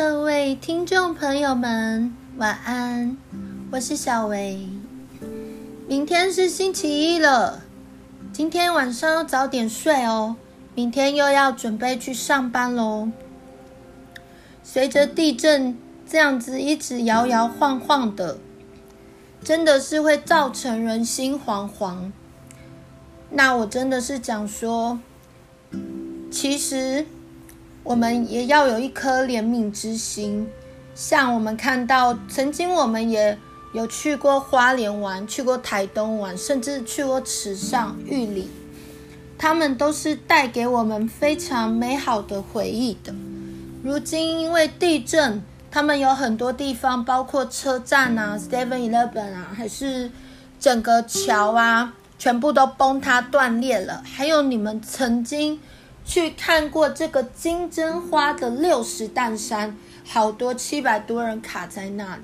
各位听众朋友们，晚安，我是小薇。明天是星期一了，今天晚上要早点睡哦，明天又要准备去上班喽。随着地震这样子一直摇摇晃晃的，真的是会造成人心惶惶。那我真的是讲说，其实。我们也要有一颗怜悯之心，像我们看到，曾经我们也有去过花莲玩，去过台东玩，甚至去过池上、玉里，他们都是带给我们非常美好的回忆的。如今因为地震，他们有很多地方，包括车站啊、Seven Eleven 啊，还是整个桥啊，全部都崩塌断裂了。还有你们曾经。去看过这个金针花的六十担山，好多七百多人卡在那里。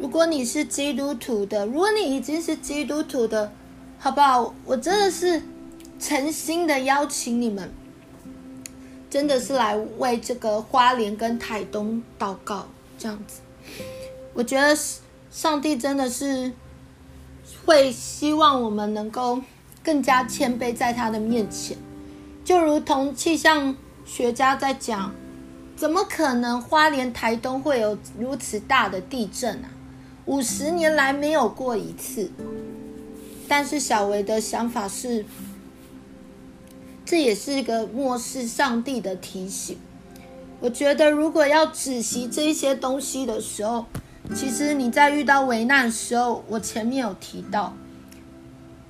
如果你是基督徒的，如果你已经是基督徒的，好不好？我真的是诚心的邀请你们，真的是来为这个花莲跟台东祷告，这样子。我觉得上帝真的是会希望我们能够更加谦卑在他的面前。就如同气象学家在讲，怎么可能花莲台东会有如此大的地震啊？五十年来没有过一次。但是小维的想法是，这也是一个漠视上帝的提醒。我觉得如果要仔细这些东西的时候，其实你在遇到危难的时候，我前面有提到，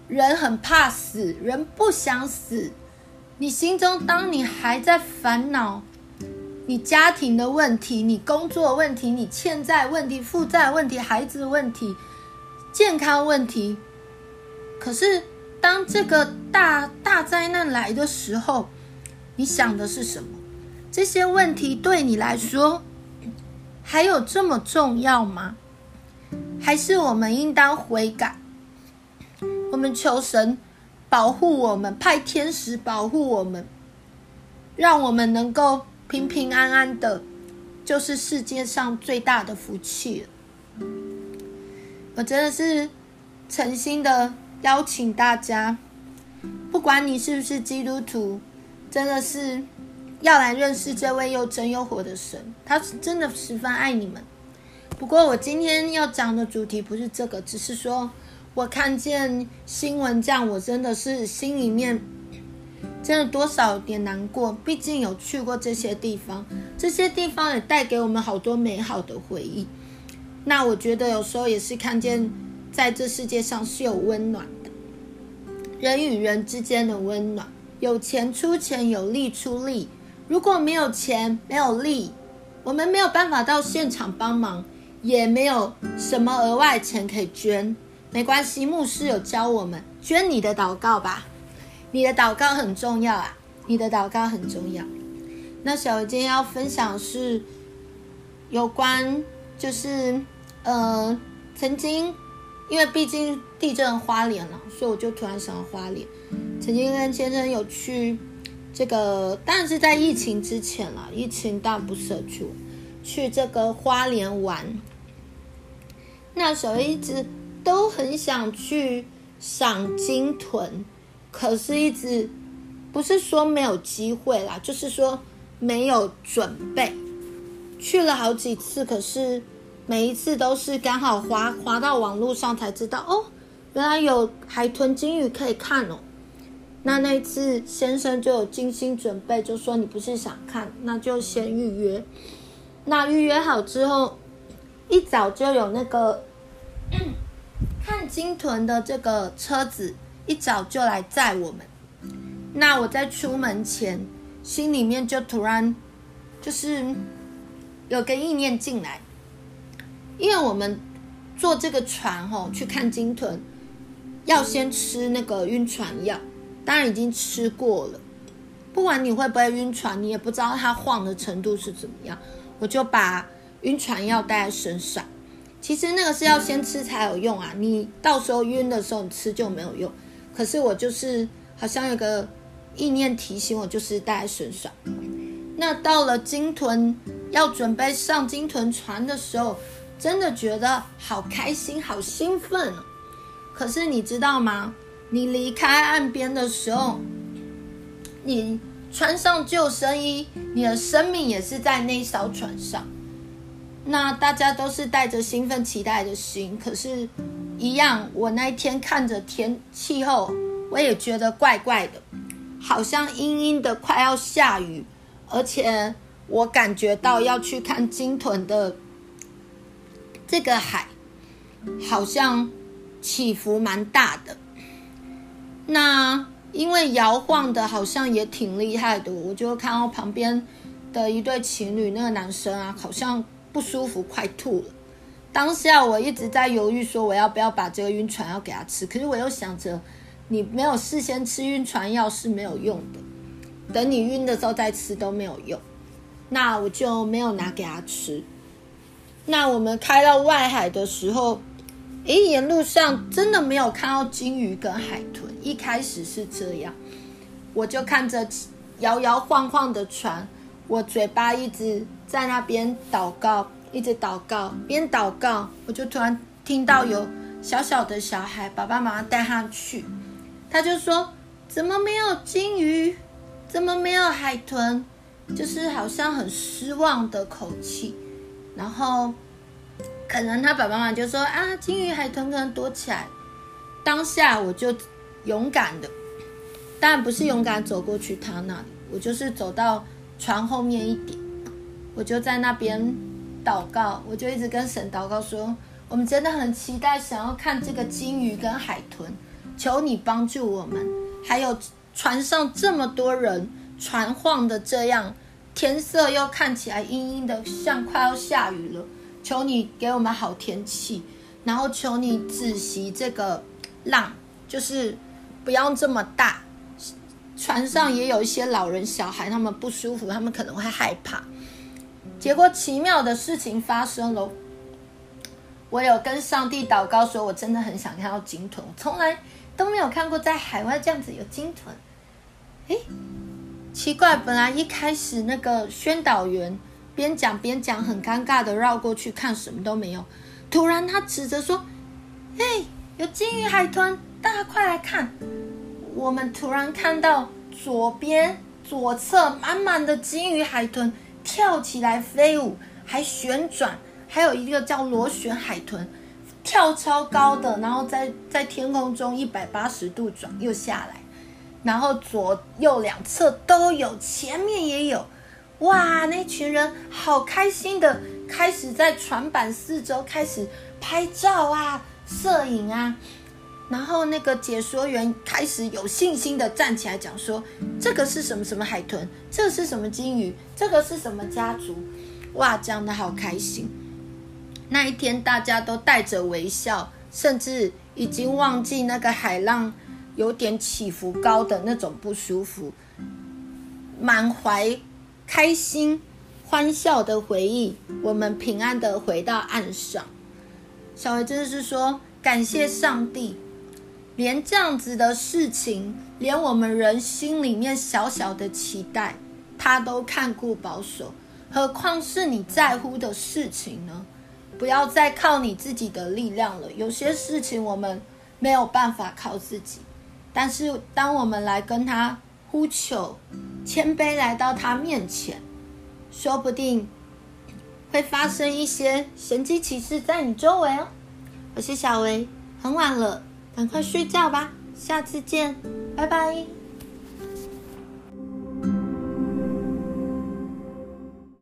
人很怕死，人不想死。你心中，当你还在烦恼你家庭的问题、你工作问题、你欠债问题、负债问题、孩子问题、健康问题，可是当这个大大灾难来的时候，你想的是什么？这些问题对你来说还有这么重要吗？还是我们应当悔改？我们求神。保护我们，派天使保护我们，让我们能够平平安安的，就是世界上最大的福气了。我真的是诚心的邀请大家，不管你是不是基督徒，真的是要来认识这位又真又活的神，他是真的十分爱你们。不过我今天要讲的主题不是这个，只是说。我看见新闻这样，我真的是心里面真的多少有点难过。毕竟有去过这些地方，这些地方也带给我们好多美好的回忆。那我觉得有时候也是看见，在这世界上是有温暖的，人与人之间的温暖。有钱出钱，有力出力。如果没有钱，没有力，我们没有办法到现场帮忙，也没有什么额外钱可以捐。没关系，牧师有教我们捐你的祷告吧，你的祷告很重要啊，你的祷告很重要。那小维今天要分享是有关，就是呃，曾经因为毕竟地震花莲了，所以我就突然想到花莲。曾经跟先生有去这个，当然是在疫情之前了，疫情当然不适合去，去这个花莲玩。那小维一直。都很想去赏鲸豚，可是一直不是说没有机会啦，就是说没有准备。去了好几次，可是每一次都是刚好滑滑到网络上才知道哦，原来有海豚、鲸鱼可以看哦。那那一次先生就有精心准备，就说你不是想看，那就先预约。那预约好之后，一早就有那个。看鲸豚的这个车子一早就来载我们，那我在出门前，心里面就突然就是有个意念进来，因为我们坐这个船吼去看鲸豚，要先吃那个晕船药，当然已经吃过了，不管你会不会晕船，你也不知道它晃的程度是怎么样，我就把晕船药带在身上。其实那个是要先吃才有用啊！你到时候晕的时候你吃就没有用。可是我就是好像有个意念提醒我，就是带在身上。那到了鲸豚要准备上鲸豚船的时候，真的觉得好开心、好兴奋哦。可是你知道吗？你离开岸边的时候，你穿上救生衣，你的生命也是在那艘船上。那大家都是带着兴奋期待的心，可是，一样，我那一天看着天气候，我也觉得怪怪的，好像阴阴的，快要下雨，而且我感觉到要去看鲸豚的这个海，好像起伏蛮大的。那因为摇晃的好像也挺厉害的，我就看到旁边的一对情侣，那个男生啊，好像。不舒服，快吐了。当下我一直在犹豫，说我要不要把这个晕船药给他吃。可是我又想着，你没有事先吃晕船药是没有用的，等你晕的时候再吃都没有用。那我就没有拿给他吃。那我们开到外海的时候，诶，沿路上真的没有看到鲸鱼跟海豚。一开始是这样，我就看着摇摇晃晃的船。我嘴巴一直在那边祷告，一直祷告，边祷告，我就突然听到有小小的小孩，爸爸妈妈带他去，他就说：“怎么没有鲸鱼？怎么没有海豚？”就是好像很失望的口气。然后可能他爸爸妈妈就说：“啊，鲸鱼、海豚可能躲起来。”当下我就勇敢的，当然不是勇敢走过去他那里，我就是走到。船后面一点，我就在那边祷告，我就一直跟神祷告说：“我们真的很期待，想要看这个鲸鱼跟海豚，求你帮助我们。还有船上这么多人，船晃的这样，天色又看起来阴阴的，像快要下雨了。求你给我们好天气，然后求你止息这个浪，就是不要这么大。”船上也有一些老人、小孩，他们不舒服，他们可能会害怕。结果奇妙的事情发生了，我有跟上帝祷告说，我真的很想看到鲸豚，我从来都没有看过在海外这样子有鲸豚。诶，奇怪，本来一开始那个宣导员边讲边讲，很尴尬的绕过去看，什么都没有。突然他指着说：“诶，有鲸鱼、海豚，大家快来看！”我们突然看到左边左侧满满的金鱼、海豚跳起来飞舞，还旋转，还有一个叫螺旋海豚跳超高的，然后在在天空中一百八十度转又下来，然后左右两侧都有，前面也有，哇！那群人好开心的，开始在船板四周开始拍照啊、摄影啊。然后那个解说员开始有信心的站起来讲说：“这个是什么什么海豚？这是什么鲸鱼？这个是什么家族？哇，讲得好开心！那一天大家都带着微笑，甚至已经忘记那个海浪有点起伏高的那种不舒服，满怀开心欢笑的回忆，我们平安的回到岸上。小维真的是说感谢上帝。”连这样子的事情，连我们人心里面小小的期待，他都看顾保守，何况是你在乎的事情呢？不要再靠你自己的力量了。有些事情我们没有办法靠自己，但是当我们来跟他呼求，谦卑来到他面前，说不定会发生一些神迹奇事在你周围哦。我是小薇，很晚了。赶快睡觉吧，下次见，拜拜。